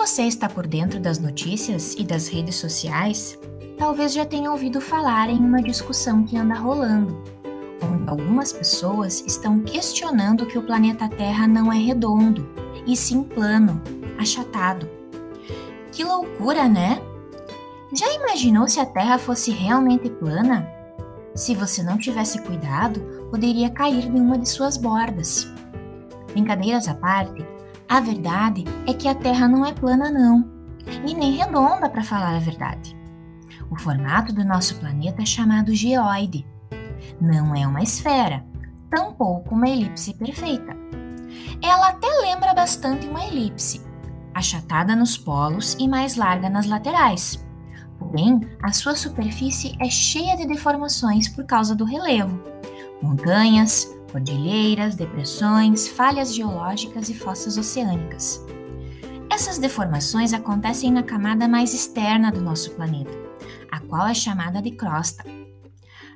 você está por dentro das notícias e das redes sociais, talvez já tenha ouvido falar em uma discussão que anda rolando, onde algumas pessoas estão questionando que o planeta Terra não é redondo, e sim plano, achatado. Que loucura, né? Já imaginou se a Terra fosse realmente plana? Se você não tivesse cuidado, poderia cair em uma de suas bordas. Brincadeiras à parte, a verdade é que a Terra não é plana, não, e nem redonda, para falar a verdade. O formato do nosso planeta é chamado geoide. Não é uma esfera, tampouco uma elipse perfeita. Ela até lembra bastante uma elipse, achatada nos polos e mais larga nas laterais. Porém, a sua superfície é cheia de deformações por causa do relevo. Montanhas, cordilheiras, depressões, falhas geológicas e fossas oceânicas. Essas deformações acontecem na camada mais externa do nosso planeta, a qual é chamada de crosta.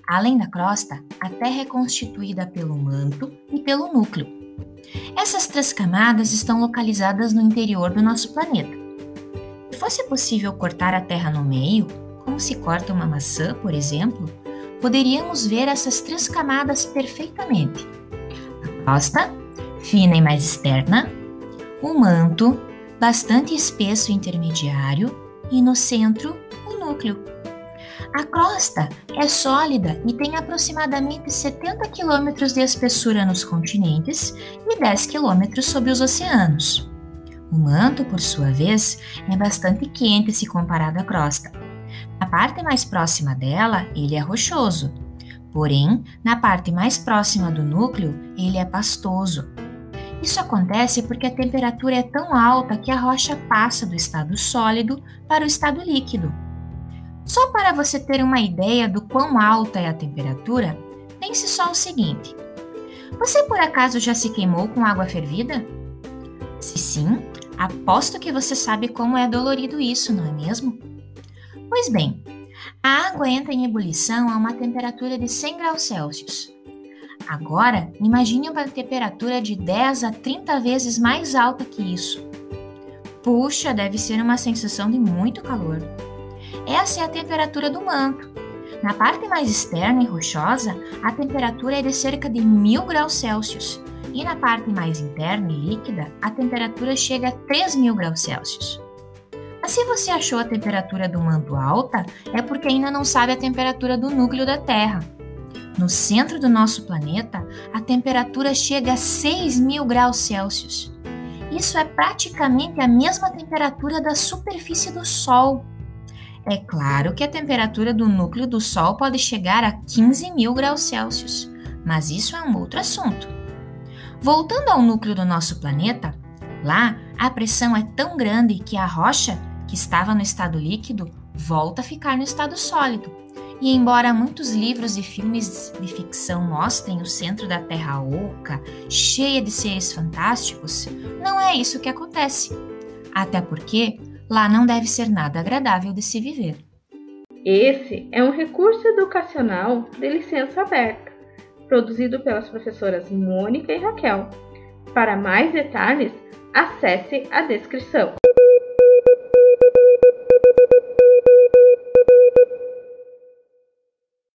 Além da crosta, a Terra é constituída pelo manto e pelo núcleo. Essas três camadas estão localizadas no interior do nosso planeta. Se fosse possível cortar a Terra no meio, como se corta uma maçã, por exemplo, poderíamos ver essas três camadas perfeitamente: a crosta, fina e mais externa, o manto, bastante espesso intermediário, e no centro, o núcleo. A crosta é sólida e tem aproximadamente 70 km de espessura nos continentes e 10 km sobre os oceanos. O manto, por sua vez, é bastante quente se comparado à crosta parte mais próxima dela, ele é rochoso. Porém, na parte mais próxima do núcleo, ele é pastoso. Isso acontece porque a temperatura é tão alta que a rocha passa do estado sólido para o estado líquido. Só para você ter uma ideia do quão alta é a temperatura, pense só o seguinte: você por acaso já se queimou com água fervida? Se sim, aposto que você sabe como é dolorido isso, não é mesmo? Pois bem, a água entra em ebulição a uma temperatura de 100 graus Celsius. Agora, imagine uma temperatura de 10 a 30 vezes mais alta que isso. Puxa, deve ser uma sensação de muito calor. Essa é a temperatura do manto. Na parte mais externa e rochosa, a temperatura é de cerca de 1000 graus Celsius, e na parte mais interna e líquida, a temperatura chega a 3000 graus Celsius. Mas se você achou a temperatura do manto alta, é porque ainda não sabe a temperatura do núcleo da Terra. No centro do nosso planeta, a temperatura chega a 6 mil graus Celsius. Isso é praticamente a mesma temperatura da superfície do Sol. É claro que a temperatura do núcleo do Sol pode chegar a 15 mil graus Celsius, mas isso é um outro assunto. Voltando ao núcleo do nosso planeta, lá a pressão é tão grande que a rocha que estava no estado líquido volta a ficar no estado sólido. E embora muitos livros e filmes de ficção mostrem o centro da Terra oca, cheia de seres fantásticos, não é isso que acontece. Até porque lá não deve ser nada agradável de se viver. Esse é um recurso educacional de licença aberta, produzido pelas professoras Mônica e Raquel. Para mais detalhes, acesse a descrição.